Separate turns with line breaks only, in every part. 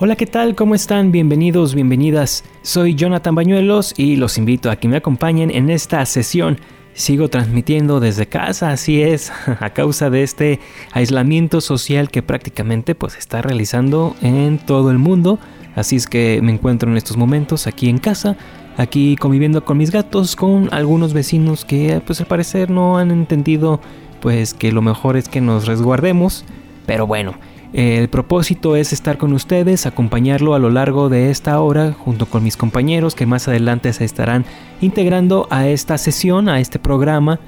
Hola, ¿qué tal? ¿Cómo están? Bienvenidos, bienvenidas. Soy Jonathan Bañuelos y los invito a que me acompañen en esta sesión. Sigo transmitiendo desde casa, así es, a causa de este aislamiento social que prácticamente pues está realizando en todo el mundo. Así es que me encuentro en estos momentos aquí en casa, aquí conviviendo con mis gatos, con algunos vecinos que pues al parecer no han entendido pues que lo mejor es que nos resguardemos. Pero bueno, el propósito es estar con ustedes, acompañarlo a lo largo de esta hora junto con mis compañeros que más adelante se estarán integrando a esta sesión, a este programa.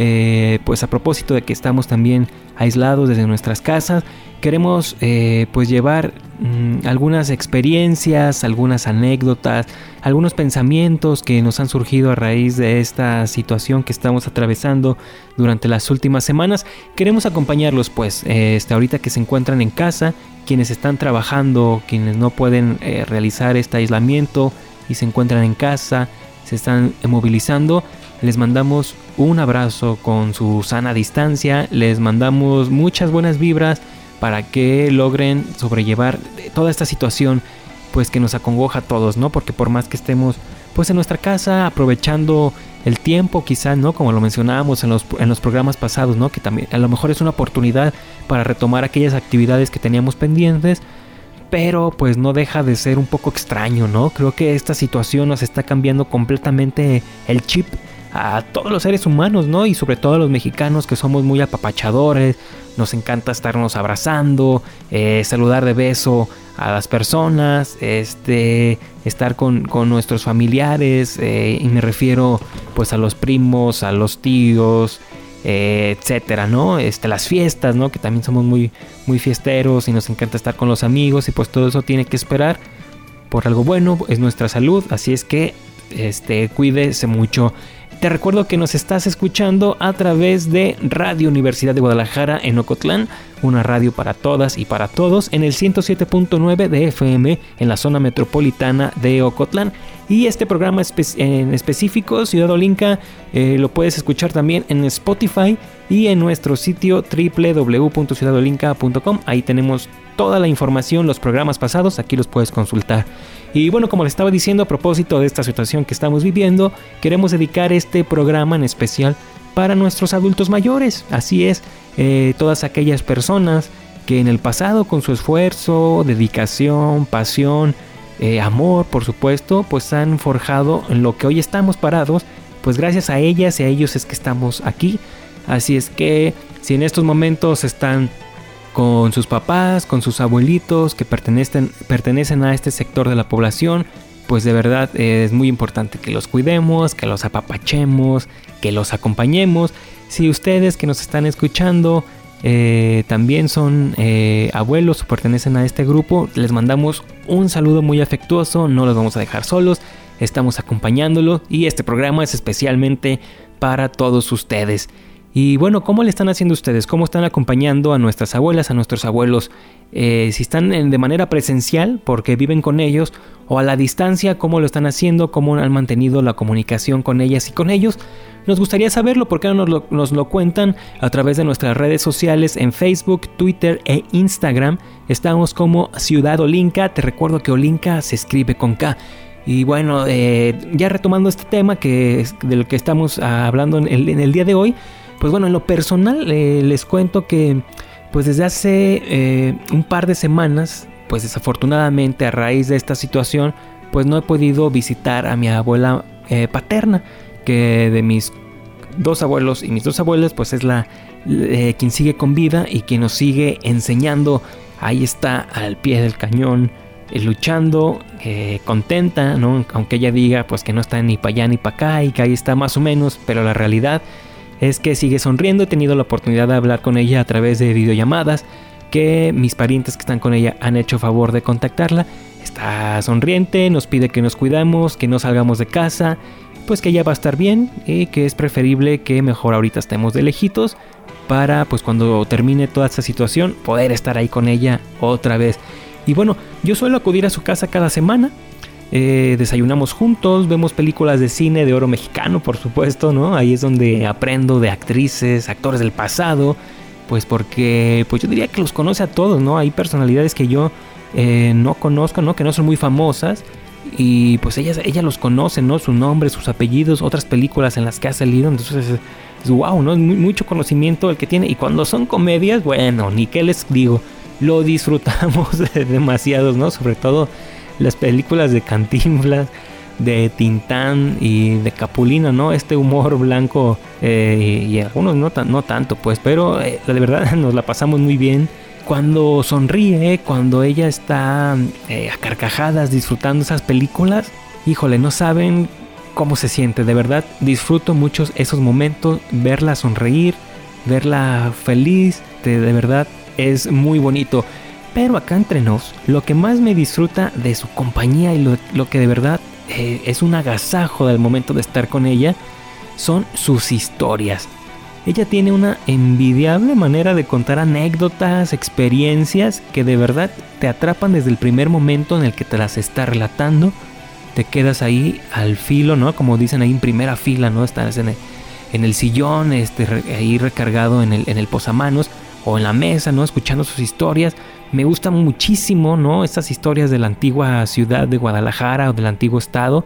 Eh, pues a propósito de que estamos también aislados desde nuestras casas, queremos eh, pues llevar mm, algunas experiencias, algunas anécdotas, algunos pensamientos que nos han surgido a raíz de esta situación que estamos atravesando durante las últimas semanas. Queremos acompañarlos pues eh, este, ahorita que se encuentran en casa, quienes están trabajando, quienes no pueden eh, realizar este aislamiento y se encuentran en casa, se están movilizando. Les mandamos un abrazo con su sana distancia, les mandamos muchas buenas vibras para que logren sobrellevar toda esta situación pues que nos acongoja a todos, ¿no? Porque por más que estemos pues en nuestra casa aprovechando el tiempo quizás, ¿no? Como lo mencionábamos en los, en los programas pasados, ¿no? Que también a lo mejor es una oportunidad para retomar aquellas actividades que teníamos pendientes, pero pues no deja de ser un poco extraño, ¿no? Creo que esta situación nos está cambiando completamente el chip a todos los seres humanos, ¿no? Y sobre todo a los mexicanos que somos muy apapachadores, nos encanta estarnos abrazando, eh, saludar de beso a las personas, este, estar con, con nuestros familiares, eh, y me refiero pues a los primos, a los tíos, eh, etcétera, ¿no? Este, las fiestas, ¿no? Que también somos muy, muy fiesteros y nos encanta estar con los amigos y pues todo eso tiene que esperar por algo bueno, es nuestra salud, así es que este, cuídese mucho. Te recuerdo que nos estás escuchando a través de Radio Universidad de Guadalajara en Ocotlán, una radio para todas y para todos, en el 107.9 de FM en la zona metropolitana de Ocotlán. Y este programa en específico, Ciudad Olinca, eh, lo puedes escuchar también en Spotify y en nuestro sitio www.ciudadolinca.com. Ahí tenemos toda la información, los programas pasados, aquí los puedes consultar. Y bueno, como les estaba diciendo a propósito de esta situación que estamos viviendo, queremos dedicar este programa en especial para nuestros adultos mayores. Así es, eh, todas aquellas personas que en el pasado con su esfuerzo, dedicación, pasión, eh, amor, por supuesto, pues han forjado lo que hoy estamos parados. Pues gracias a ellas y a ellos es que estamos aquí. Así es que si en estos momentos están con sus papás, con sus abuelitos que pertenecen, pertenecen a este sector de la población, pues de verdad eh, es muy importante que los cuidemos, que los apapachemos, que los acompañemos. Si ustedes que nos están escuchando eh, también son eh, abuelos o pertenecen a este grupo, les mandamos un saludo muy afectuoso, no los vamos a dejar solos, estamos acompañándolos y este programa es especialmente para todos ustedes. Y bueno, ¿cómo le están haciendo ustedes? ¿Cómo están acompañando a nuestras abuelas, a nuestros abuelos? Eh, si están de manera presencial, porque viven con ellos, o a la distancia, ¿cómo lo están haciendo? ¿Cómo han mantenido la comunicación con ellas y con ellos? Nos gustaría saberlo porque nos nos lo cuentan a través de nuestras redes sociales en Facebook, Twitter e Instagram. Estamos como Ciudad Olinca. Te recuerdo que Olinca se escribe con K. Y bueno, eh, ya retomando este tema que del que estamos hablando en el, en el día de hoy, pues bueno, en lo personal eh, les cuento que pues desde hace eh, un par de semanas, pues desafortunadamente a raíz de esta situación, pues no he podido visitar a mi abuela eh, paterna, que de mis dos abuelos y mis dos abuelas, pues es la quien sigue con vida y quien nos sigue enseñando. Ahí está al pie del cañón, luchando, eh, contenta, ¿no? Aunque ella diga pues que no está ni para allá ni para acá y que ahí está más o menos, pero la realidad es que sigue sonriendo. He tenido la oportunidad de hablar con ella a través de videollamadas. que mis parientes que están con ella han hecho favor de contactarla. Está sonriente, nos pide que nos cuidamos, que no salgamos de casa, pues que ella va a estar bien y que es preferible que mejor ahorita estemos de lejitos para pues cuando termine toda esta situación poder estar ahí con ella otra vez. Y bueno, yo suelo acudir a su casa cada semana. Eh, desayunamos juntos, vemos películas de cine de oro mexicano, por supuesto, ¿no? Ahí es donde aprendo de actrices, actores del pasado, pues porque, pues yo diría que los conoce a todos, ¿no? Hay personalidades que yo eh, no conozco, ¿no? Que no son muy famosas y pues ella, ella los conoce, ¿no? Su nombre, sus apellidos, otras películas en las que ha salido, entonces es, wow, ¿no? Es mucho conocimiento el que tiene y cuando son comedias, bueno, ni qué les digo lo disfrutamos demasiados, ¿no? Sobre todo las películas de Cantinflas, de Tintán y de Capulina, ¿no? Este humor blanco eh, y algunos no, no tanto, pues, pero eh, de verdad nos la pasamos muy bien. Cuando sonríe, cuando ella está eh, a carcajadas disfrutando esas películas, híjole, no saben cómo se siente, de verdad disfruto muchos esos momentos, verla sonreír, verla feliz, de verdad es muy bonito. Pero acá entre nos, lo que más me disfruta de su compañía y lo, que de verdad eh, es un agasajo del momento de estar con ella, son sus historias. Ella tiene una envidiable manera de contar anécdotas, experiencias que de verdad te atrapan desde el primer momento en el que te las está relatando. Te quedas ahí al filo, ¿no? Como dicen ahí en primera fila, ¿no? Estás en el, en el sillón, este, ahí recargado en el, en el posamanos o en la mesa, ¿no? Escuchando sus historias. Me gustan muchísimo, ¿no? Estas historias de la antigua ciudad de Guadalajara o del antiguo estado,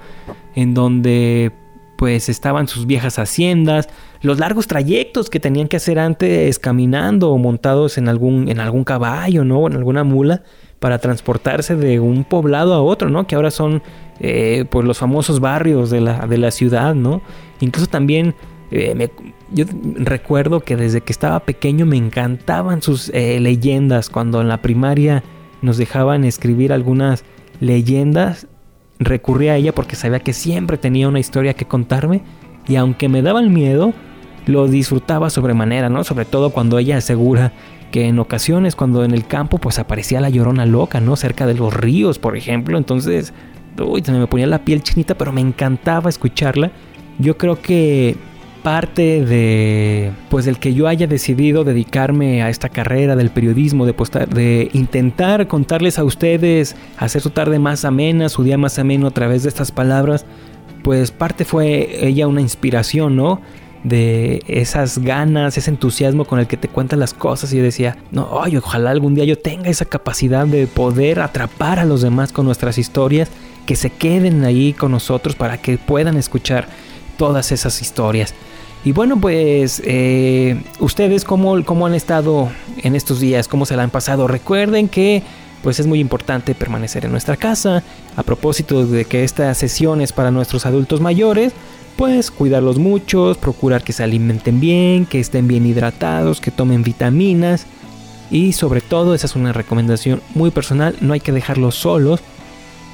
en donde pues estaban sus viejas haciendas, los largos trayectos que tenían que hacer antes caminando o montados en algún, en algún caballo, ¿no? O en alguna mula para transportarse de un poblado a otro, ¿no? Que ahora son eh, pues los famosos barrios de la, de la ciudad, ¿no? Incluso también eh, yo recuerdo que desde que estaba pequeño me encantaban sus eh, leyendas. Cuando en la primaria nos dejaban escribir algunas leyendas, recurría a ella porque sabía que siempre tenía una historia que contarme. Y aunque me daba el miedo, lo disfrutaba sobremanera, ¿no? Sobre todo cuando ella asegura que en ocasiones cuando en el campo pues aparecía la llorona loca, ¿no? Cerca de los ríos, por ejemplo. Entonces, uy, se me ponía la piel chinita, pero me encantaba escucharla. Yo creo que parte de pues del que yo haya decidido dedicarme a esta carrera del periodismo, de, de intentar contarles a ustedes, hacer su tarde más amena, su día más ameno a través de estas palabras, pues parte fue ella una inspiración, ¿no? de esas ganas, ese entusiasmo con el que te cuentan las cosas y yo decía, no, ay, ojalá algún día yo tenga esa capacidad de poder atrapar a los demás con nuestras historias, que se queden ahí con nosotros para que puedan escuchar todas esas historias. Y bueno, pues eh, ustedes cómo, cómo han estado en estos días, cómo se la han pasado. Recuerden que pues es muy importante permanecer en nuestra casa. A propósito de que esta sesión es para nuestros adultos mayores, pues cuidarlos mucho, procurar que se alimenten bien, que estén bien hidratados, que tomen vitaminas. Y sobre todo, esa es una recomendación muy personal, no hay que dejarlos solos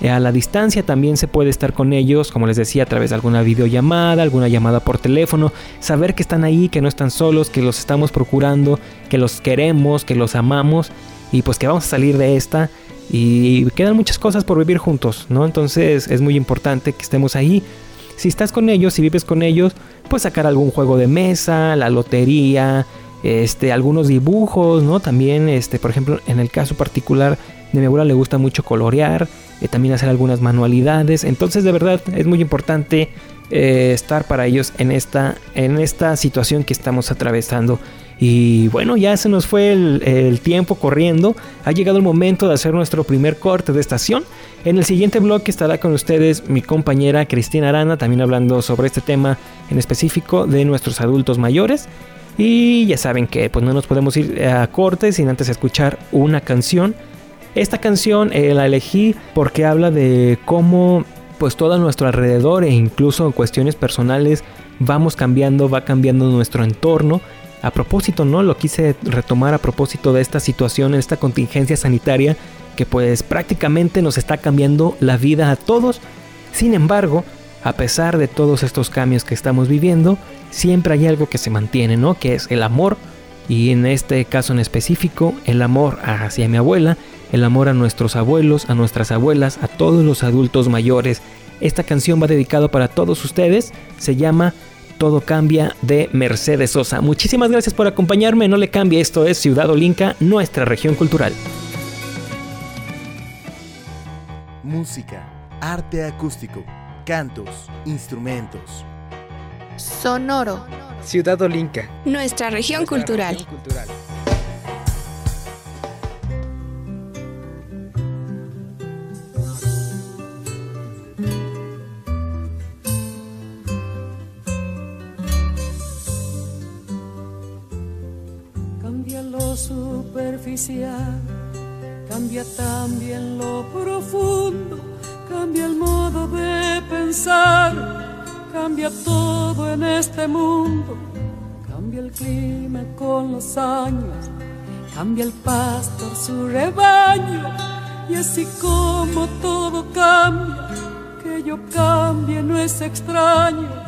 a la distancia también se puede estar con ellos, como les decía, a través de alguna videollamada, alguna llamada por teléfono, saber que están ahí, que no están solos, que los estamos procurando, que los queremos, que los amamos y pues que vamos a salir de esta y quedan muchas cosas por vivir juntos, ¿no? Entonces es muy importante que estemos ahí. Si estás con ellos, si vives con ellos, pues sacar algún juego de mesa, la lotería, este, algunos dibujos, ¿no? También, este, por ejemplo, en el caso particular de mi abuela le gusta mucho colorear, eh, también hacer algunas manualidades. Entonces de verdad es muy importante eh, estar para ellos en esta, en esta situación que estamos atravesando. Y bueno, ya se nos fue el, tiempo corriendo. Ha llegado el momento de hacer nuestro primer corte de estación. En el siguiente bloque estará con ustedes mi compañera Cristina Arana, también hablando sobre este tema en específico de nuestros adultos mayores. Y ya saben que pues no nos podemos ir a corte sin antes escuchar una canción esta canción eh, la elegí porque habla de cómo pues todo a nuestro alrededor e incluso en cuestiones personales vamos cambiando, va cambiando nuestro entorno. A propósito, ¿no? Lo quise retomar a propósito de esta situación, esta contingencia sanitaria que pues prácticamente nos está cambiando la vida a todos. Sin embargo, a pesar de todos estos cambios que estamos viviendo, siempre hay algo que se mantiene, ¿no? Que es el amor y en este caso en específico el amor hacia mi abuela, el amor a nuestros abuelos, a nuestras abuelas, a todos los adultos mayores. Esta canción va dedicada para todos ustedes, se llama Todo cambia de Mercedes Sosa. Muchísimas gracias por acompañarme, no le cambie, esto es Ciudad Olinca, nuestra región cultural.
Música, arte acústico, cantos, instrumentos.
Sonoro.
Ciudad Olinca.
Nuestra región cultural.
Cambia lo superficial, cambia también lo profundo, cambia el modo de pensar Cambia todo en este mundo, cambia el clima con los años, cambia el pastor su rebaño, y así como todo cambia, que yo cambie no es extraño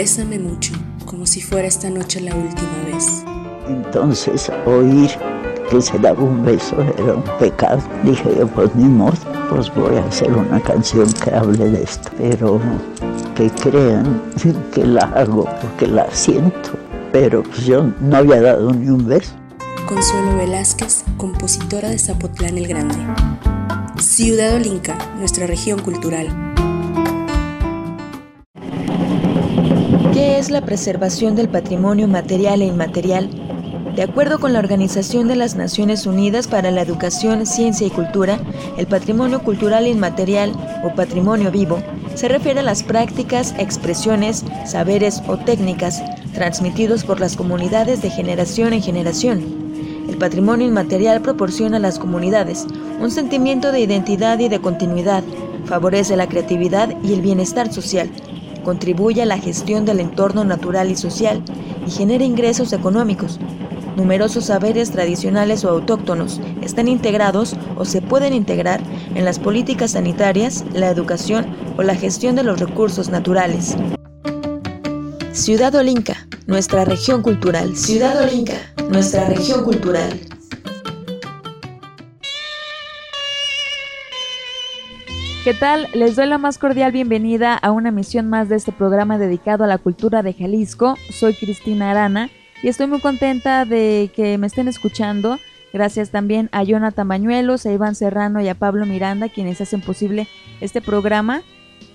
Bésame, mucho, como si fuera esta noche la última vez.
Entonces oír que se daba un beso era un pecado. Dije yo, pues ni modo, pues voy a hacer una canción que hable de esto. Pero que crean que la hago porque la siento. Pero pues yo no había dado ni un beso.
Consuelo Velázquez, compositora de Zapotlán el Grande. Ciudad Olinca, nuestra región cultural.
La preservación del patrimonio material e inmaterial de acuerdo con la Organización de las Naciones Unidas para la Educación, Ciencia y Cultura, el patrimonio cultural inmaterial o patrimonio vivo se refiere a las prácticas, expresiones, saberes o técnicas transmitidos por las comunidades de generación en generación. El patrimonio inmaterial proporciona a las comunidades un sentimiento de identidad y de continuidad, favorece la creatividad y el bienestar social, contribuye a la gestión del entorno natural y social y genera ingresos económicos, Numerosos saberes tradicionales o autóctonos están integrados o se pueden integrar en las políticas sanitarias, la educación o la gestión de los recursos naturales. Ciudad Olinca, nuestra región cultural. Ciudad Olinca, nuestra región cultural.
¿Qué tal? Les doy la más cordial bienvenida a una emisión más de este programa dedicado a la cultura de Jalisco. Soy Cristina Arana y estoy muy contenta de que me estén escuchando. Gracias también a Jonathan Bañuelos, a Iván Serrano y a Pablo Miranda, quienes hacen posible este programa.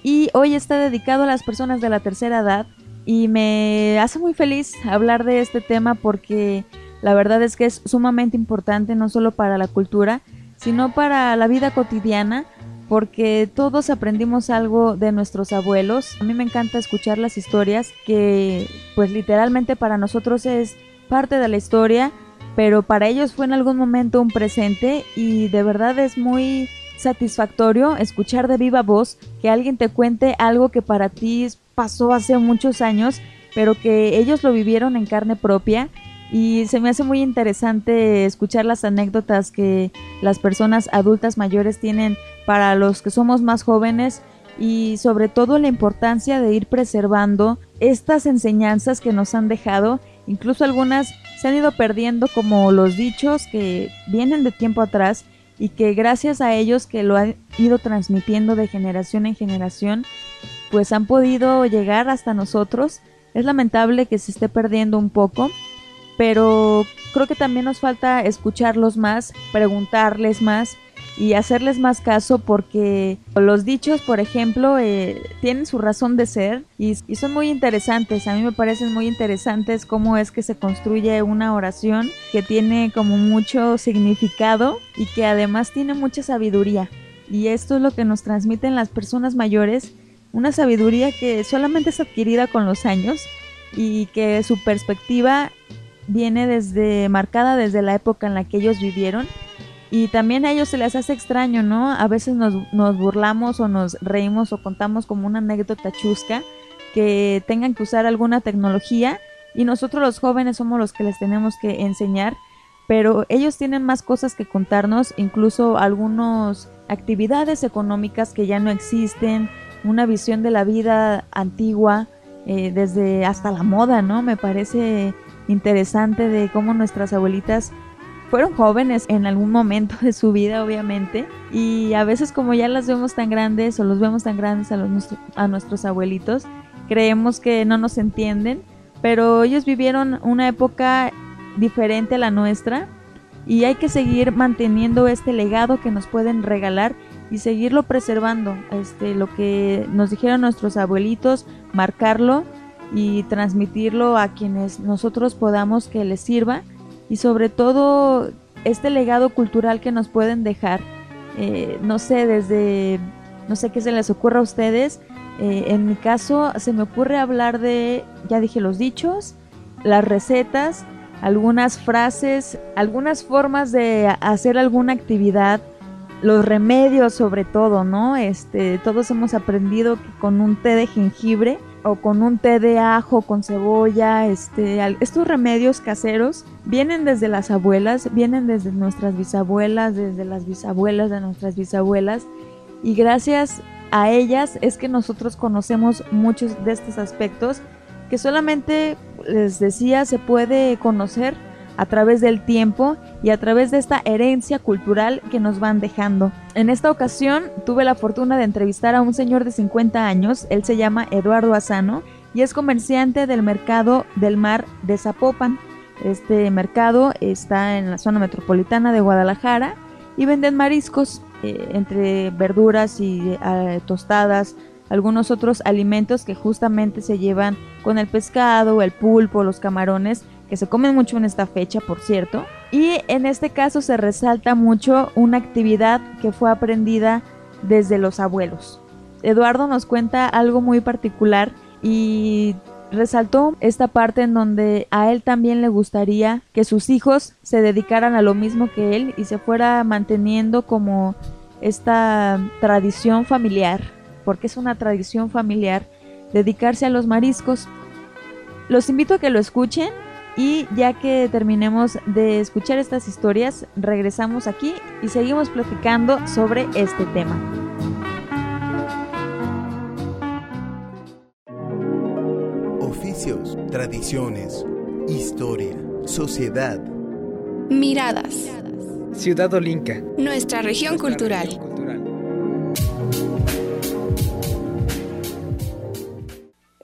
Y hoy está dedicado a las personas de la tercera edad y me hace muy feliz hablar de este tema porque la verdad es que es sumamente importante no solo para la cultura, sino para la vida cotidiana porque todos aprendimos algo de nuestros abuelos. A mí me encanta escuchar las historias que pues literalmente para nosotros es parte de la historia, pero para ellos fue en algún momento un presente y de verdad es muy satisfactorio escuchar de viva voz que alguien te cuente algo que para ti pasó hace muchos años, pero que ellos lo vivieron en carne propia y se me hace muy interesante escuchar las anécdotas que las personas adultas mayores tienen para los que somos más jóvenes y sobre todo la importancia de ir preservando estas enseñanzas que nos han dejado, incluso algunas se han ido perdiendo como los dichos que vienen de tiempo atrás y que gracias a ellos que lo han ido transmitiendo de generación en generación, pues han podido llegar hasta nosotros. Es lamentable que se esté perdiendo un poco, pero creo que también nos falta escucharlos más, preguntarles más y hacerles más caso porque los dichos, por ejemplo, eh, tienen su razón de ser y, son muy interesantes. A mí me parecen muy interesantes cómo es que se construye una oración que tiene como mucho significado y que además tiene mucha sabiduría. Y esto es lo que nos transmiten las personas mayores, una sabiduría que solamente es adquirida con los años y que su perspectiva viene desde marcada desde la época en la que ellos vivieron y también a ellos se les hace extraño, ¿no? A veces nos, nos burlamos o nos reímos o contamos como una anécdota chusca que tengan que usar alguna tecnología y nosotros los jóvenes somos los que les tenemos que enseñar, pero ellos tienen más cosas que contarnos, incluso algunas actividades económicas que ya no existen, una visión de la vida antigua, eh, desde hasta la moda, ¿no? Me parece interesante de cómo nuestras abuelitas fueron jóvenes en algún momento de su vida, obviamente, y a veces como ya las vemos tan grandes o los vemos tan grandes a, nuestros abuelitos, creemos que no nos entienden, pero ellos vivieron una época diferente a la nuestra y hay que seguir manteniendo este legado que nos pueden regalar y seguirlo preservando, este, lo que nos dijeron nuestros abuelitos, marcarlo y transmitirlo a quienes nosotros podamos que les sirva y sobre todo este legado cultural que nos pueden dejar. Eh, no sé, desde, no sé qué se les ocurra a ustedes. Eh, en mi caso se me ocurre hablar de, ya dije, los dichos, las recetas, algunas frases, algunas formas de hacer alguna actividad, los remedios sobre todo, ¿no? Este, todos hemos aprendido que con un té de jengibre o con un té de ajo con cebolla, este, estos remedios caseros vienen desde las abuelas, vienen desde nuestras bisabuelas, desde las bisabuelas de nuestras bisabuelas y gracias a ellas es que nosotros conocemos muchos de estos aspectos que solamente les decía se puede conocer a través del tiempo y a través de esta herencia cultural que nos van dejando. En esta ocasión tuve la fortuna de entrevistar a un señor de 50 años, él se llama Eduardo Asano y es comerciante del mercado del mar de Zapopan. Este mercado está en la zona metropolitana de Guadalajara y venden mariscos eh, entre verduras y eh, tostadas, algunos otros alimentos que justamente se llevan con el pescado, el pulpo, los camarones que se comen mucho en esta fecha, por cierto. Y en este caso se resalta mucho una actividad que fue aprendida desde los abuelos. Eduardo nos cuenta algo muy particular y resaltó esta parte en donde a él también le gustaría que sus hijos se dedicaran a lo mismo que él y se fuera manteniendo como esta tradición familiar, porque es una tradición familiar dedicarse a los mariscos. Los invito a que lo escuchen y ya que terminemos de escuchar estas historias, regresamos aquí y seguimos platicando sobre este tema.
Oficios, tradiciones, historia, sociedad.
Miradas.
Ciudad Olinca.
Nuestra región cultural.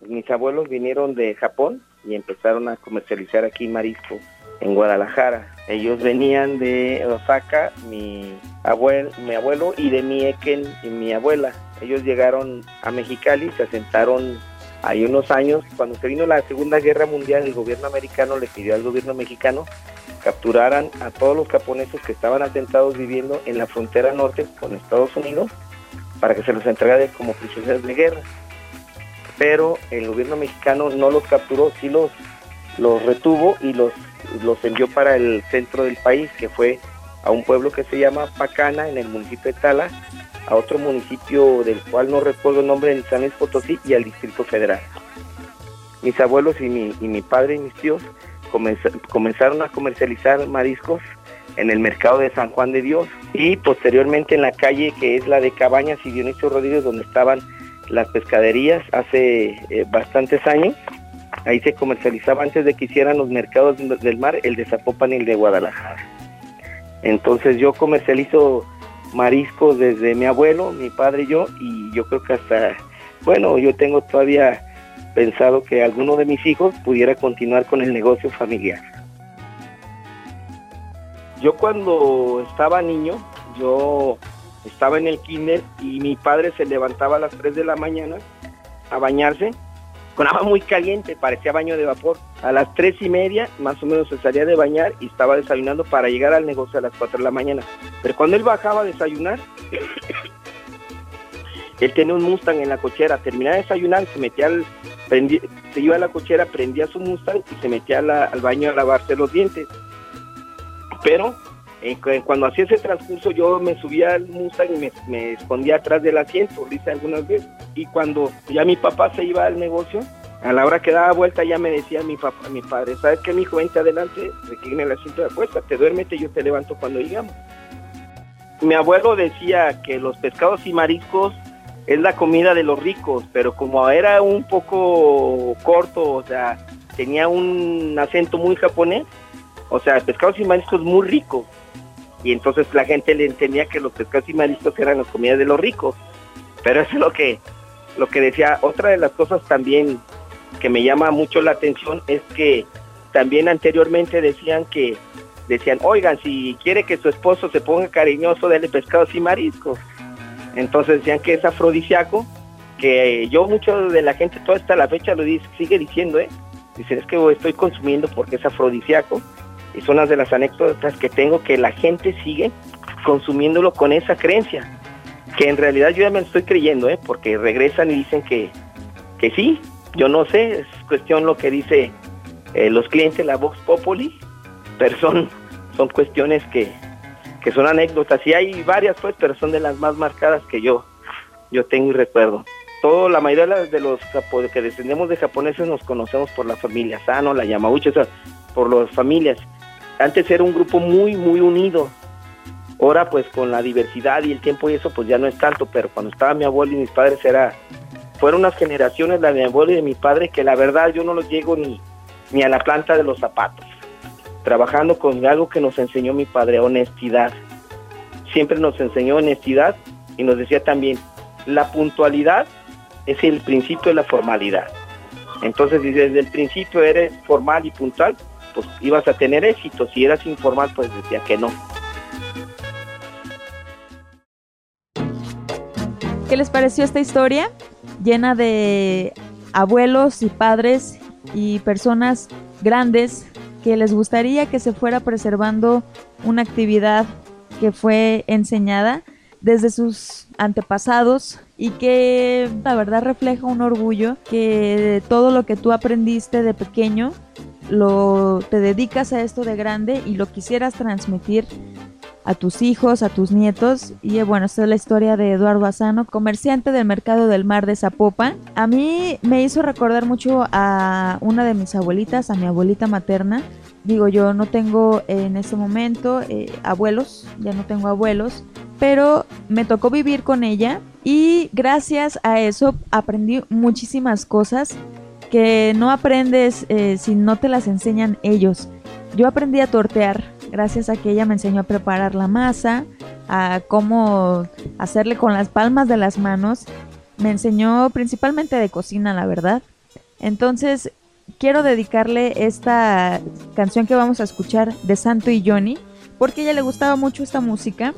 Mis abuelos vinieron de Japón y empezaron a comercializar aquí marisco en Guadalajara. Ellos venían de Osaka, mi abuelo, mi abuelo y de mi Eken y mi abuela. Ellos llegaron a Mexicali, se asentaron ahí unos años. Cuando se vino la Segunda Guerra Mundial, el gobierno americano le pidió al gobierno mexicano capturaran a todos los japoneses que estaban asentados viviendo en la frontera norte con Estados Unidos para que se los entregara como prisioneros de guerra pero el gobierno mexicano no los capturó, sí los, los retuvo y los, los envió para el centro del país, que fue a un pueblo que se llama Pacana, en el municipio de Tala, a otro municipio del cual no recuerdo el nombre, en San Luis Potosí, y al Distrito Federal. Mis abuelos y mi, y mi padre y mis tíos comenzaron a comercializar mariscos en el mercado de San Juan de Dios y posteriormente en la calle que es la de Cabañas y Dionisio Rodríguez, donde estaban las pescaderías hace eh, bastantes años. Ahí se comercializaba antes de que hicieran los mercados del mar el de Zapopan y el de Guadalajara. Entonces yo comercializo mariscos desde mi abuelo, mi padre y yo, y yo creo que hasta, bueno, yo tengo todavía pensado que alguno de mis hijos pudiera continuar con el negocio familiar. Yo cuando estaba niño, yo estaba en el kinder y mi padre se levantaba a las 3 de la mañana a bañarse con agua muy caliente, parecía baño de vapor. A las tres y media más o menos se salía de bañar y estaba desayunando para llegar al negocio a las 4 de la mañana. Pero cuando él bajaba a desayunar, él tenía un Mustang en la cochera, terminaba de desayunar, se metía al, se iba a la cochera, prendía su Mustang y se metía al baño a lavarse los dientes. Pero eh, cuando hacía ese transcurso yo me subía al Mustang y me, escondía atrás del asiento, lo hice algunas veces. Y cuando ya mi papá se iba al negocio, a la hora que daba vuelta ya me decía mi papá, mi padre, ¿sabes qué, mi hijo? Vente adelante, recline el asiento de apuesta, te duérmete, yo te levanto cuando llegamos. Mi abuelo decía que los pescados y mariscos es la comida de los ricos, pero como era un poco corto, o sea, tenía un acento muy japonés, o sea, pescados y mariscos muy ricos y entonces la gente le entendía que los pescados y mariscos eran las comidas de los ricos. Pero eso es lo que, lo que decía. Otra de las cosas también que me llama mucho la atención es que también anteriormente decían que, decían, oigan, si quiere que su esposo se ponga cariñoso, dele pescados y mariscos. Entonces decían que es afrodisíaco, que yo mucho de la gente toda esta la fecha lo dice, sigue diciendo, ¿eh? Dicen, es que estoy consumiendo porque es afrodisíaco es una de las anécdotas que tengo que la gente sigue consumiéndolo con esa creencia, que en realidad yo ya me estoy creyendo, ¿eh? porque regresan y dicen que, que sí, yo no sé, es cuestión lo que dice eh, los clientes, la Vox Populi, pero son, cuestiones que, que son anécdotas, y hay varias pues, pero son de las más marcadas que yo, yo tengo y recuerdo. Todo, la mayoría de los que descendemos de japoneses nos conocemos por la familia Sano, la Yamauchi, o sea, por las familias antes era un grupo muy, muy unido. Ahora pues con la diversidad y el tiempo y eso pues ya no es tanto, pero cuando estaba mi abuelo y mis padres era, fueron unas generaciones, la de mi abuelo y de mi padre, que la verdad yo no los llego ni, ni a la planta de los zapatos. Trabajando con algo que nos enseñó mi padre, honestidad. Siempre nos enseñó honestidad y nos decía también, la puntualidad es el principio de la formalidad. Entonces, desde el principio eres formal y puntual, pues ibas a tener éxito. Si eras informal, pues decía que no.
¿Qué les pareció esta historia? Llena de abuelos y padres y personas grandes que les gustaría que se fuera preservando una actividad que fue enseñada desde sus antepasados y que la verdad refleja un orgullo que todo lo que tú aprendiste de pequeño lo te dedicas a esto de grande y lo quisieras transmitir a tus hijos, a tus nietos. Y eh, bueno, esta es la historia de Eduardo Asano, comerciante del mercado del mar de Zapopan. A mí me hizo recordar mucho a una de mis abuelitas, a mi abuelita materna. Digo, yo no tengo en este momento eh, abuelos, ya no tengo abuelos, pero me tocó vivir con ella y gracias a eso aprendí muchísimas cosas que no aprendes eh, si no te las enseñan ellos. Yo aprendí a tortear gracias a que ella me enseñó a preparar la masa, a cómo hacerle con las palmas de las manos. Me enseñó principalmente de cocina, la verdad. Entonces, quiero dedicarle esta canción que vamos a escuchar de Santo y Johnny, porque ella le gustaba mucho esta música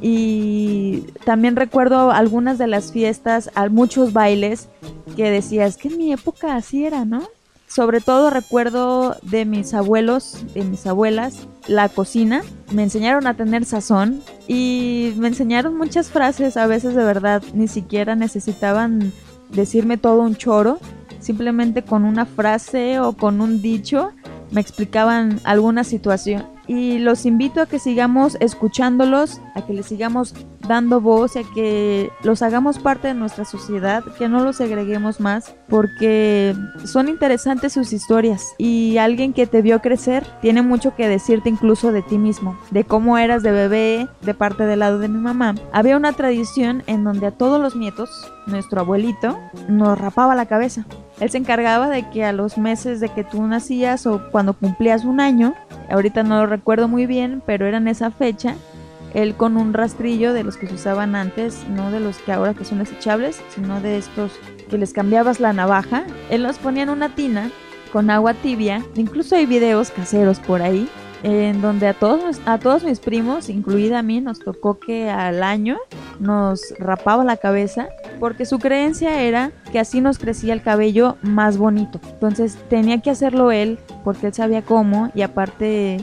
y también recuerdo algunas de las fiestas, muchos bailes que decías que en mi época así era, ¿no? Sobre todo recuerdo de mis abuelos, de mis abuelas, la cocina. Me enseñaron a tener sazón y me enseñaron muchas frases, a veces de verdad ni siquiera necesitaban decirme todo un choro, simplemente con una frase o con un dicho me explicaban alguna situación y los invito a que sigamos escuchándolos, a que les sigamos dando voz, a que los hagamos parte de nuestra sociedad, que no los segreguemos más, porque son interesantes sus historias y alguien que te vio crecer tiene mucho que decirte incluso de ti mismo, de cómo eras de bebé, de parte del lado de mi mamá. Había una tradición en donde a todos los nietos, nuestro abuelito, nos rapaba la cabeza él se encargaba de que a los meses de que tú nacías o cuando cumplías un año, ahorita no lo recuerdo muy bien, pero era en esa fecha, él con un rastrillo de los que se usaban antes, no de los que ahora que son desechables, sino de estos que les cambiabas la navaja, él los ponía en una tina con agua tibia, incluso hay videos caseros por ahí, en donde a todos, a todos mis primos, incluida a mí, nos tocó que al año nos rapaba la cabeza porque su creencia era que así nos crecía el cabello más bonito. Entonces tenía que hacerlo él porque él sabía cómo y aparte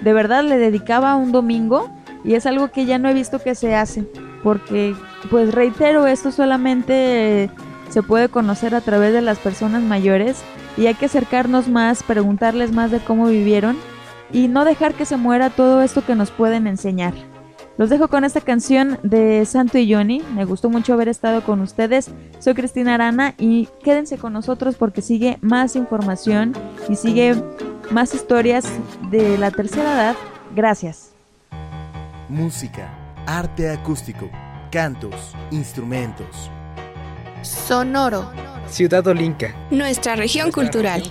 de verdad le dedicaba un domingo y es algo que ya no he visto que se hace porque pues reitero esto solamente se puede conocer a través de las personas mayores y hay que acercarnos más, preguntarles más de cómo vivieron y no dejar que se muera todo esto que nos pueden enseñar. Los dejo con esta canción de Santo y Johnny. Me gustó mucho haber estado con ustedes. Soy Cristina Arana y quédense con nosotros porque sigue más información y sigue más historias de la tercera edad. Gracias.
Música, arte acústico, cantos, instrumentos.
Sonoro.
Ciudad Olinca.
Nuestra región cultural.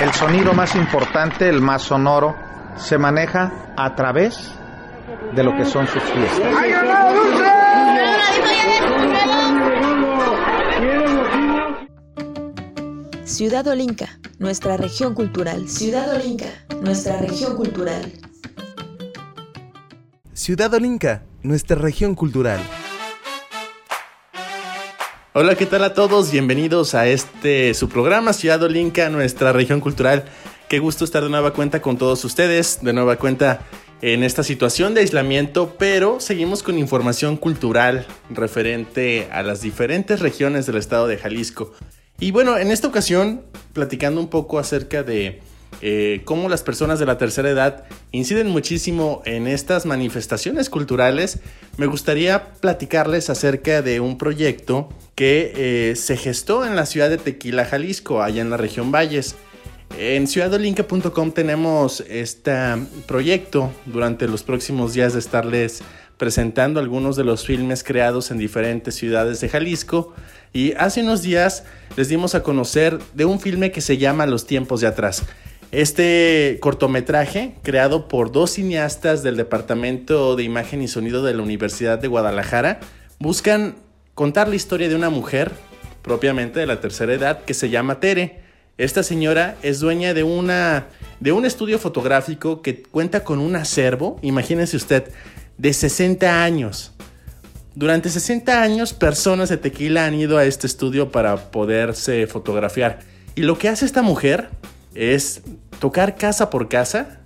El sonido más importante, el más sonoro, se maneja a través de lo que son sus fiestas.
Ciudad Olinca, nuestra región cultural. Ciudad Olinca, nuestra región cultural.
Ciudad Olinca, nuestra región cultural.
Hola, ¿qué tal a todos? Bienvenidos a este su programa Ciudad Olinca, nuestra región cultural. Qué gusto estar de nueva cuenta con todos ustedes, de nueva cuenta en esta situación de aislamiento, pero seguimos con información cultural referente a las diferentes regiones del estado de Jalisco. Y bueno, en esta ocasión, platicando un poco acerca de eh, cómo las personas de la tercera edad inciden muchísimo en estas manifestaciones culturales, me gustaría platicarles acerca de un proyecto que eh, se gestó en la ciudad de Tequila, Jalisco, allá en la región Valles. En ciudadolinca.com tenemos este proyecto durante los próximos días de estarles presentando algunos de los filmes creados en diferentes ciudades de Jalisco. Y hace unos días les dimos a conocer de un filme que se llama Los tiempos de atrás. Este cortometraje, creado por dos cineastas del Departamento de Imagen y Sonido de la Universidad de Guadalajara, buscan contar la historia de una mujer, propiamente de la tercera edad, que se llama Tere. Esta señora es dueña de, una, de un estudio fotográfico que cuenta con un acervo, imagínense usted, de 60 años. Durante 60 años, personas de tequila han ido a este estudio para poderse fotografiar. Y lo que hace esta mujer es tocar casa por casa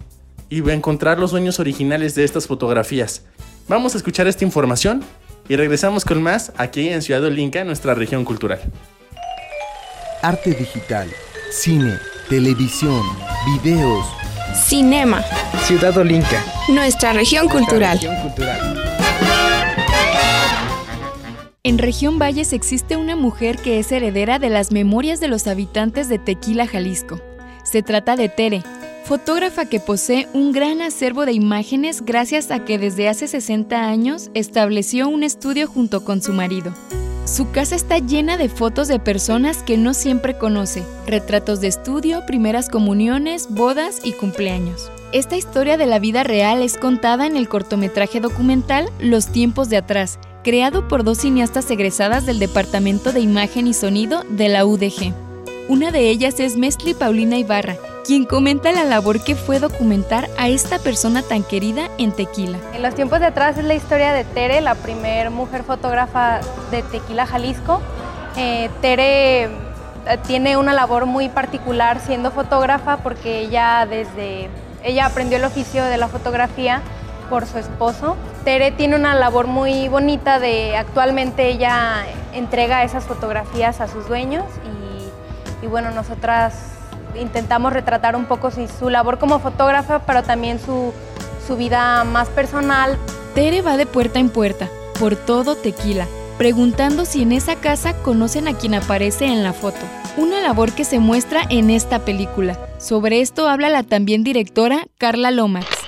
y encontrar los dueños originales de estas fotografías. Vamos a escuchar esta información y regresamos con más aquí en Ciudad Olinca, nuestra región cultural.
Arte digital, cine, televisión, videos.
Cinema.
Ciudad Olinca.
Nuestra región cultural.
En Región Valles existe una mujer que es heredera de las memorias de los habitantes de Tequila, Jalisco. Se trata de Tere, fotógrafa que posee un gran acervo de imágenes gracias a que desde hace 60 años estableció un estudio junto con su marido. Su casa está llena de fotos de personas que no siempre conoce, retratos de estudio, primeras comuniones, bodas y cumpleaños. Esta historia de la vida real es contada en el cortometraje documental Los tiempos de atrás, creado por dos cineastas egresadas del Departamento de Imagen y Sonido de la UDG. Una de ellas es Mesli Paulina Ibarra, quien comenta la labor que fue documentar a esta persona tan querida en Tequila.
En los tiempos de atrás es la historia de Tere, la primer mujer fotógrafa de Tequila, Jalisco. Eh, Tere eh, tiene una labor muy particular siendo fotógrafa porque ella desde ella aprendió el oficio de la fotografía por su esposo. Tere tiene una labor muy bonita de actualmente ella entrega esas fotografías a sus dueños bueno, nosotras intentamos retratar un poco su labor como fotógrafa, pero también su, su vida más personal.
Tere va de puerta en puerta, por todo tequila, preguntando si en esa casa conocen a quien aparece en la foto. Una labor que se muestra en esta película. Sobre esto habla la también directora Carla Lomax.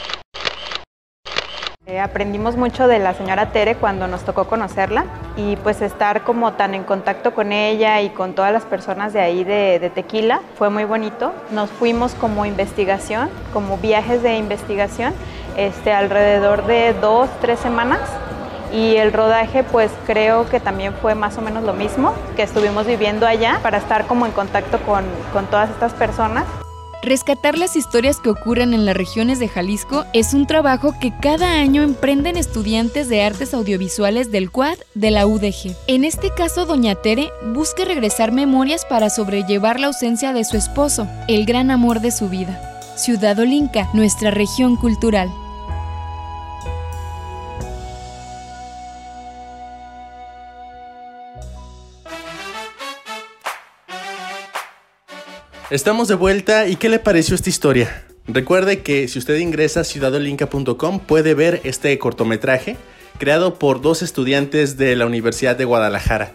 Eh, aprendimos mucho de la señora Tere cuando nos tocó conocerla y pues estar como tan en contacto con ella y con todas las personas de ahí de, Tequila fue muy bonito. Nos fuimos como investigación, como viajes de investigación, este, alrededor de dos, tres semanas y el rodaje pues creo que también fue más o menos lo mismo, que estuvimos viviendo allá para estar como en contacto con, con todas estas personas.
Rescatar las historias que ocurren en las regiones de Jalisco es un trabajo que cada año emprenden estudiantes de artes audiovisuales del CUAD de la UDG. En este caso, Doña Tere busca regresar memorias para sobrellevar la ausencia de su esposo, el gran amor de su vida. Ciudad Olinca, nuestra región cultural.
Estamos de vuelta y ¿qué le pareció esta historia? Recuerde que si usted ingresa a ciudadolinca.com puede ver este cortometraje creado por dos estudiantes de la Universidad de Guadalajara.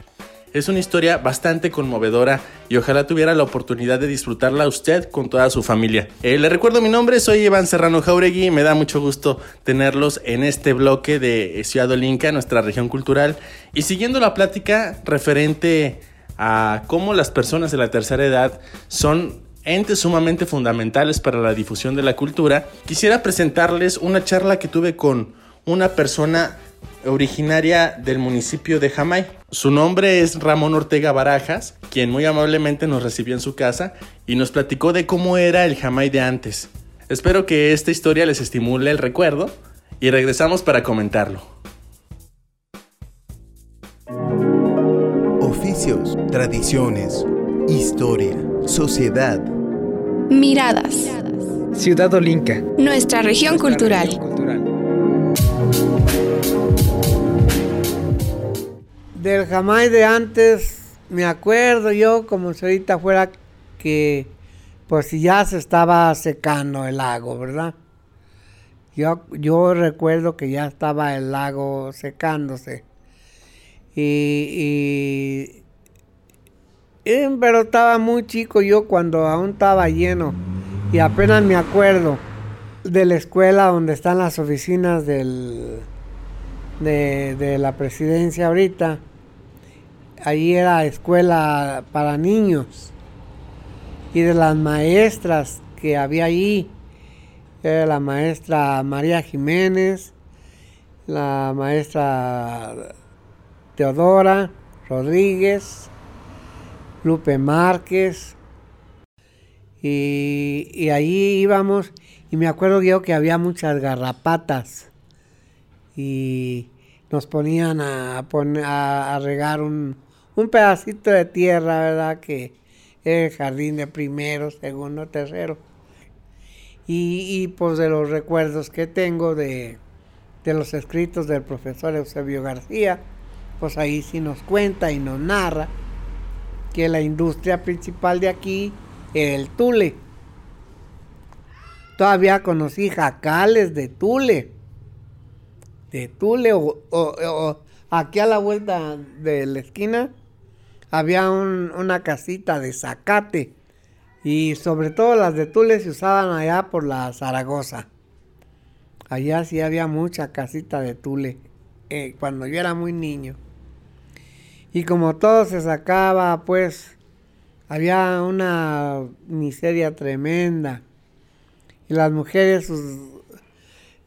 Es una historia bastante conmovedora y ojalá tuviera la oportunidad de disfrutarla usted con toda su familia. Eh, le recuerdo mi nombre, soy Iván Serrano Jauregui y me da mucho gusto tenerlos en este bloque de Ciudad Olinca, nuestra región cultural. Y siguiendo la plática referente a cómo las personas de la tercera edad son entes sumamente fundamentales para la difusión de la cultura, quisiera presentarles una charla que tuve con una persona originaria del municipio de Jamay. Su nombre es Ramón Ortega Barajas, quien muy amablemente nos recibió en su casa y nos platicó de cómo era el Jamay de antes. Espero que esta historia les estimule el recuerdo y regresamos para comentarlo.
Tradiciones, historia, sociedad.
Miradas.
Ciudad Olinca.
Nuestra región cultural.
Del jamás de antes, me acuerdo yo como si ahorita fuera que pues ya se estaba secando el lago, ¿verdad? Yo, yo recuerdo que ya estaba el lago secándose. y, pero estaba muy chico yo cuando aún estaba lleno y apenas me acuerdo de la escuela donde están las oficinas del, de, la presidencia ahorita. Allí era escuela para niños y de las maestras que había ahí. Era la maestra María Jiménez, la maestra Teodora Rodríguez, Lupe Márquez. Y, y allí íbamos y me acuerdo yo que había muchas garrapatas y nos ponían a, a, regar un, un, pedacito de tierra, ¿verdad? Que era el jardín de primero, segundo, tercero. Y, y pues de los recuerdos que tengo de, de los escritos del profesor Eusebio García, pues ahí sí nos cuenta y nos narra que la industria principal de aquí era el tule. Todavía conocí jacales de tule. De tule o, aquí a la vuelta de la esquina había una casita de zacate y sobre todo las de tule se usaban allá por la Zaragoza. Allá sí había mucha casita de tule eh, cuando yo era muy niño. Y como todo se sacaba, pues había una miseria tremenda. Y las mujeres pues,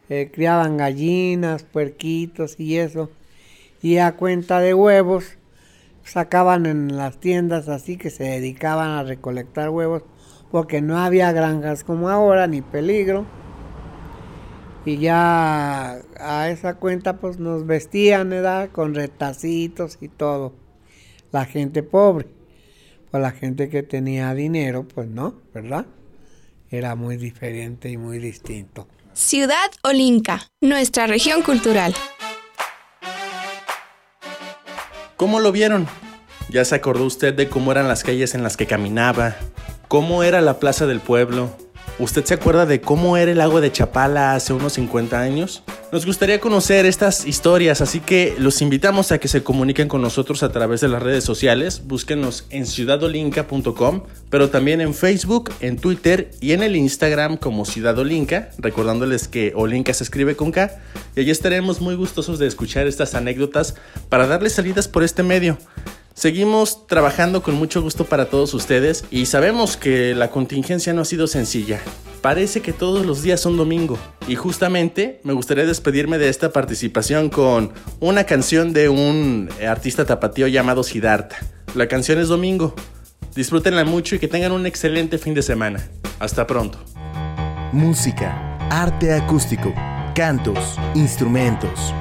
eh, criaban gallinas, puerquitos y eso. Y a cuenta de huevos sacaban en las tiendas así que se dedicaban a recolectar huevos porque no había granjas como ahora ni peligro y ya a esa cuenta pues nos vestían, ¿verdad? Con retacitos y todo. La gente pobre. Pues la gente que tenía dinero, pues no, ¿verdad? Era muy diferente y muy distinto.
Ciudad Olinca, nuestra región cultural.
¿Cómo lo vieron? ¿Ya se acordó usted de cómo eran las calles en las que caminaba? ¿Cómo era la plaza del pueblo? ¿Usted se acuerda de cómo era el lago de Chapala hace unos 50 años? Nos gustaría conocer estas historias, así que los invitamos a que se comuniquen con nosotros a través de las redes sociales. Búsquenos en ciudadolinca.com, pero también en Facebook, en Twitter y en el Instagram como Ciudad Olinca, recordándoles que Olinca se escribe con K. Y allí estaremos muy gustosos de escuchar estas anécdotas para darles salidas por este medio. Seguimos trabajando con mucho gusto para todos ustedes y sabemos que la contingencia no ha sido sencilla. Parece que todos los días son domingo y justamente me gustaría despedirme de esta participación con una canción de un artista tapatío llamado Siddhartha. La canción es Domingo. Disfrútenla mucho y que tengan un excelente fin de semana. Hasta pronto.
Música, arte acústico, cantos, instrumentos.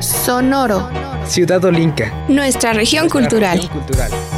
Sonoro.
Ciudad Olinca.
Nuestra región cultural. Ciudad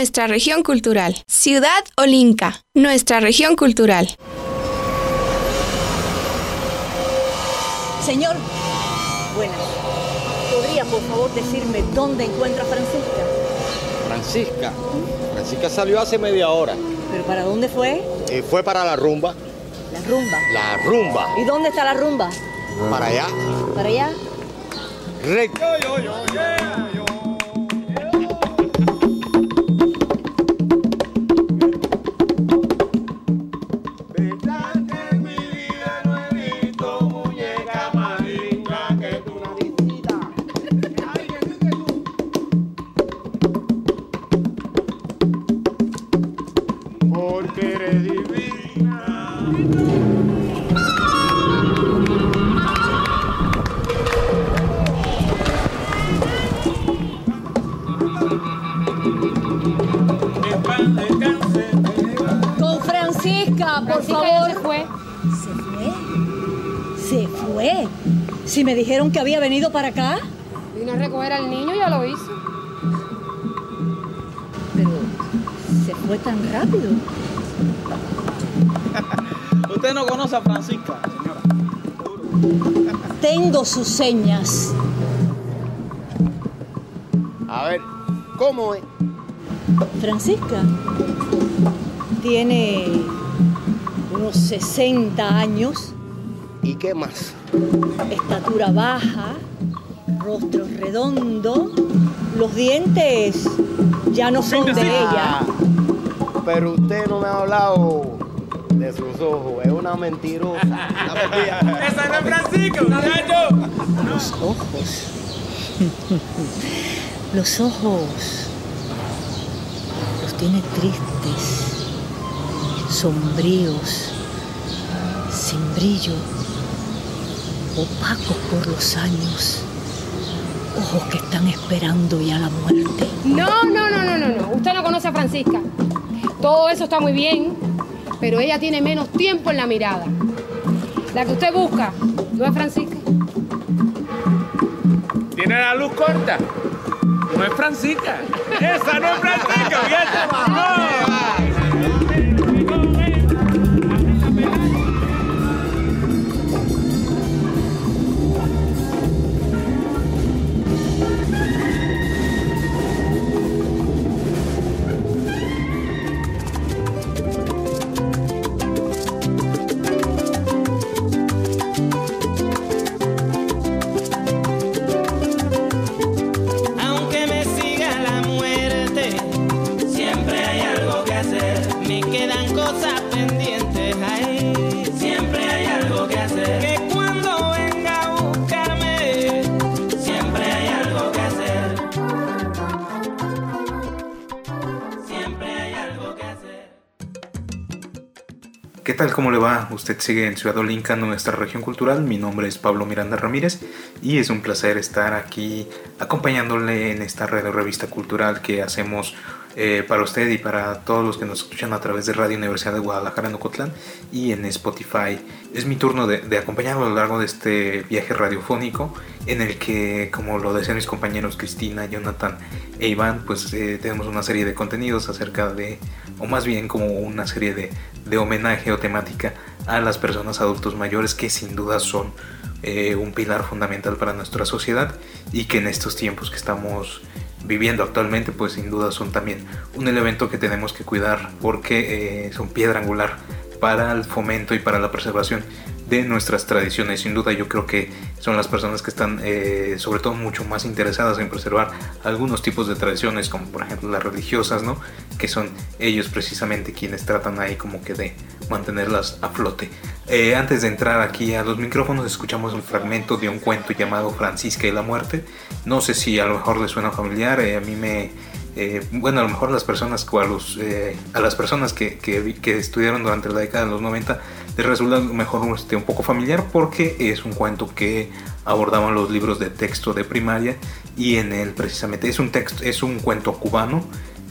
nuestra región cultural. Ciudad Olinca, nuestra región cultural.
Señor, buenas. ¿Podría por favor decirme dónde encuentra Francisca?
Francisca. Francisca salió hace media hora.
¿Pero para dónde fue?
Eh, fue para la rumba.
La rumba.
La rumba.
¿Y dónde está la rumba?
Para allá.
¿Para allá?
Recto.
Si me dijeron que había venido para acá.
Vino a recoger al niño y ya lo hizo.
Pero se fue tan rápido.
Usted no conoce a Francisca, señora.
Tengo sus señas.
A ver, ¿cómo es?
Francisca tiene unos 60 años,
¿Y qué más?
Estatura baja, rostro redondo, los dientes ya no son de ella.
Pero usted no me ha hablado de sus ojos. Es una mentirosa.
¡Esa no es Francisca, muchacho!
Los ojos. Los ojos los tiene tristes, sombríos, sin brillo, opacos por los años. Ojos que están esperando ya la muerte.
No, no, no, no, no, no. Usted no conoce a Francisca. Todo eso está muy bien, pero ella tiene menos tiempo en la mirada. La que usted busca, ¿no es Francisca?
Tiene la luz corta. No es Francisca. Esa no es Francisca, fíjate.
Aunque
tal? ¿Cómo le va? Usted sigue en Ciudad Olinca, nuestra región cultural. Mi nombre es Pablo Miranda Ramírez y es un placer estar aquí acompañándole en esta red revista cultural que hacemos eh, para usted y para todos los que nos escuchan a través de Radio Universidad de Guadalajara en Ocotlán y en Spotify. Es mi turno de, de acompañarlo a lo largo de este viaje radiofónico en el que, como lo decían mis compañeros Cristina, Jonathan e Iván, pues eh, tenemos una serie de contenidos acerca de, o más bien como una serie de, homenaje o temática a las personas adultos mayores que sin duda son eh, un pilar fundamental para nuestra sociedad y que en estos tiempos que estamos viviendo actualmente pues sin duda son también un elemento que tenemos que cuidar porque eh, son piedra angular para el fomento y para la preservación de nuestras tradiciones. Sin duda yo creo que son las personas que están eh, sobre todo mucho más interesadas en preservar algunos tipos de tradiciones como por ejemplo las religiosas, ¿no? Que son ellos precisamente quienes tratan ahí como que de mantenerlas a flote. Eh, antes de entrar aquí a los micrófonos escuchamos un fragmento de un cuento llamado Francisca y la muerte. No sé si a lo mejor les suena familiar, eh, a mí me... eh, bueno, a lo mejor las personas, a, los, a las personas que, que, que estudiaron durante la década de los 90 resulta mejor este, un poco familiar porque es un cuento que abordaban los libros de texto de primaria y en él precisamente es un texto, es un cuento cubano,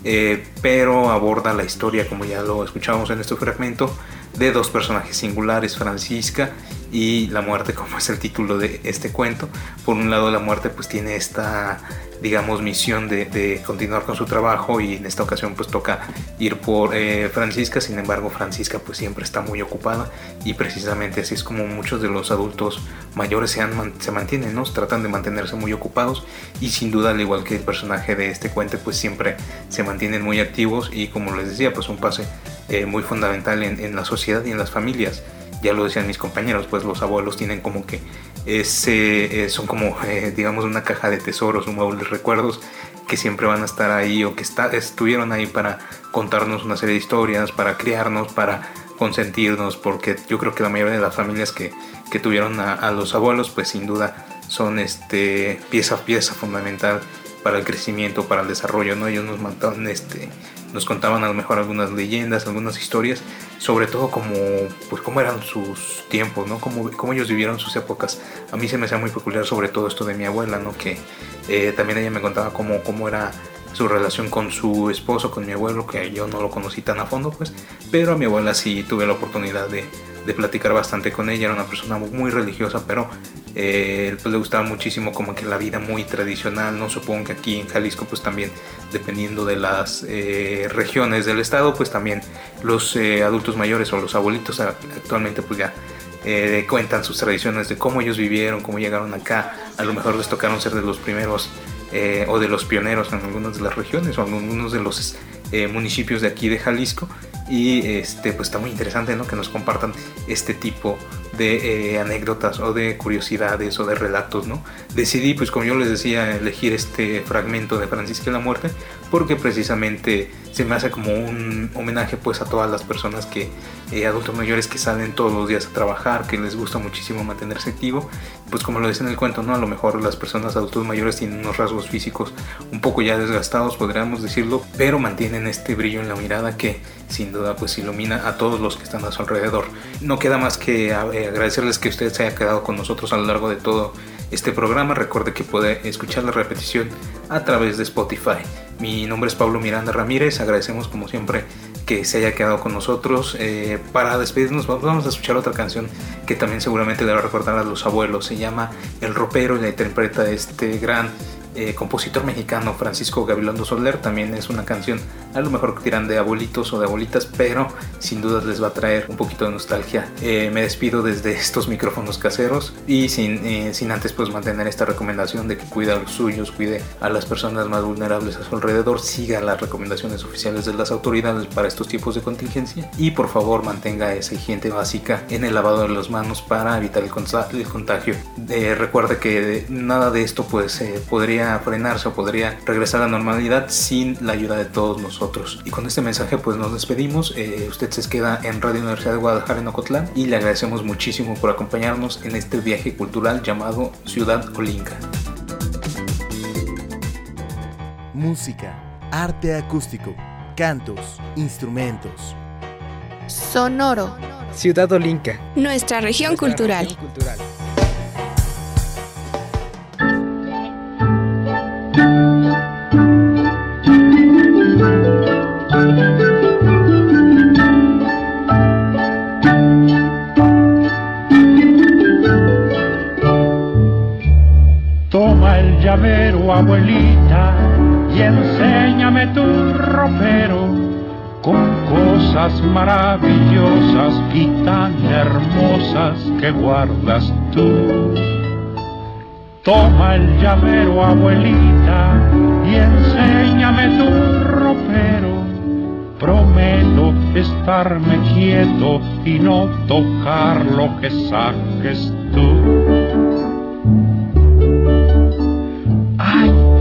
eh, pero aborda la historia, como ya lo escuchábamos en este fragmento, de dos personajes singulares, Francisca
y la muerte como es el título de este cuento. Por un lado la muerte pues tiene esta digamos misión de, continuar con su trabajo y en esta ocasión pues toca ir por eh, Francisca, sin embargo Francisca pues siempre está muy ocupada y precisamente así es como muchos de los adultos mayores se, se mantienen, ¿no? tratan de mantenerse muy ocupados y sin duda al igual que el personaje de este cuento pues siempre se mantienen muy activos y como les decía pues un pase eh, muy fundamental en la sociedad y en las familias ya lo decían mis compañeros, pues los abuelos tienen como que ese, eh, son como, eh, digamos, una caja de tesoros, un baúl de recuerdos que siempre van a estar ahí o que está, estuvieron ahí para contarnos una serie de historias, para criarnos, para consentirnos, porque yo creo que la mayoría de las familias que, que tuvieron a, los abuelos, pues sin duda son este, pieza pieza fundamental para el crecimiento, para el desarrollo, ¿no? Ellos nos mataron este, nos contaban a lo mejor algunas leyendas, algunas historias, sobre todo como, pues cómo eran sus tiempos, ¿no? Cómo, cómo ellos vivieron sus épocas. A mí se me hacía muy peculiar sobre todo esto de mi abuela, ¿no? Que eh, también ella me contaba cómo, cómo era su relación con su esposo, con mi abuelo, que yo no lo conocí tan a fondo, pues, pero a mi abuela sí tuve la oportunidad de, de platicar bastante con ella, era una persona muy religiosa, pero eh, pues le gustaba muchísimo como que la vida muy tradicional, no supongo que aquí en Jalisco pues también dependiendo de las eh, regiones del estado pues también los eh, adultos mayores o los abuelitos actualmente pues ya cuentan sus tradiciones de cómo ellos vivieron, cómo llegaron acá, a lo mejor les tocaron ser de los primeros o de los pioneros en algunas de las regiones o en algunos de los municipios de aquí de Jalisco y este pues está muy interesante ¿no? que nos compartan este tipo de eh, anécdotas o de curiosidades o de relatos, ¿no? Decidí, pues como yo les decía, elegir este fragmento de Francisca y la Muerte porque precisamente se me hace como un homenaje pues a todas las personas que, eh, adultos mayores que salen todos los días a trabajar, que les gusta muchísimo mantenerse activo, pues como lo dice en el cuento, ¿no? A lo mejor las personas adultos mayores tienen unos rasgos físicos un poco ya desgastados, podríamos decirlo, pero mantienen este brillo en la mirada que sin duda pues ilumina a todos los que están a su alrededor. No queda más que eh, agradecerles que usted se haya quedado con nosotros a lo largo de todo este programa. Recuerde que puede escuchar la repetición a través de Spotify. Mi nombre es Pablo Miranda Ramírez. Agradecemos como siempre que se haya quedado con nosotros. Eh, para despedirnos vamos a escuchar otra canción que también seguramente le va a recordar a los abuelos. Se llama El Ropero y la interpreta este gran eh, compositor mexicano Francisco Gabilondo Soler. También es una canción, a lo mejor que tiran de abuelitos o de abuelitas, pero sin duda les va a traer un poquito de nostalgia. Eh, me despido desde estos micrófonos caseros y sin, eh, sin antes pues mantener esta recomendación de que cuida a los suyos, cuide a las personas más vulnerables a su alrededor, siga las recomendaciones oficiales de las autoridades para estos tipos de contingencia y por favor mantenga esa higiene básica en el lavado de las manos para evitar el, contagio. recuerde que nada de esto pues podría frenarse o podría regresar a la normalidad sin la ayuda de todos nosotros. Y con este mensaje pues nos despedimos. Eh, usted se queda en Radio Universidad de Guadalajara en Ocotlán y le agradecemos muchísimo por acompañarnos en este viaje cultural llamado Ciudad Olinca.
Música, arte acústico, cantos, instrumentos.
Sonoro.
Ciudad Olinca.
Nuestra región cultural.
Cosas maravillosas y tan hermosas que guardas tú. Toma el llavero, abuelita, y enséñame tu ropero. Prometo estarme quieto y no tocar lo que saques tú.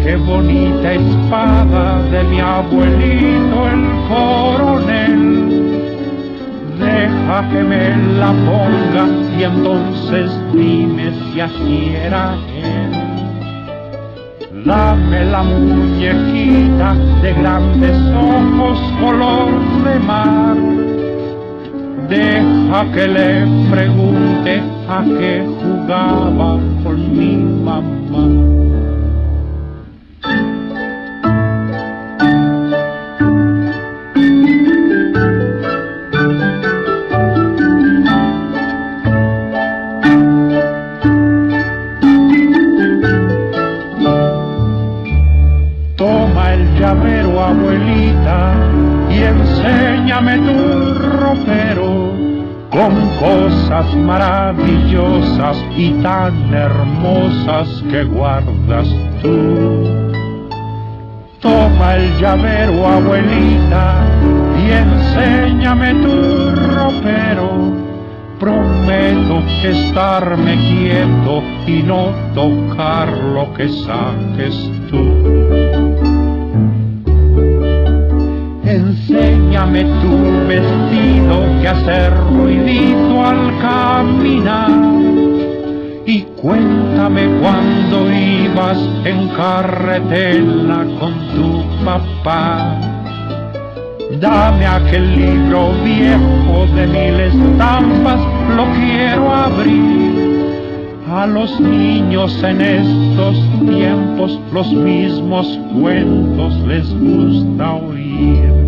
qué bonita espada de mi abuelito el coronel. Deja que me la ponga y entonces dime si así era él. Dame la muñequita de grandes ojos color de mar. Deja que le pregunte a qué jugaba con mi mamá. Y tan hermosas que guardas tú. Toma el llavero, abuelita, y enséñame tu ropero. Prometo estarme quieto y no tocar lo que saques tú. Enséñame tu vestido que hace ruidito al caminar. Y cuéntame cuando ibas en carretera con tu papá. Dame aquel libro viejo de mil estampas, lo quiero abrir. A los niños en estos tiempos los mismos cuentos les gusta oír.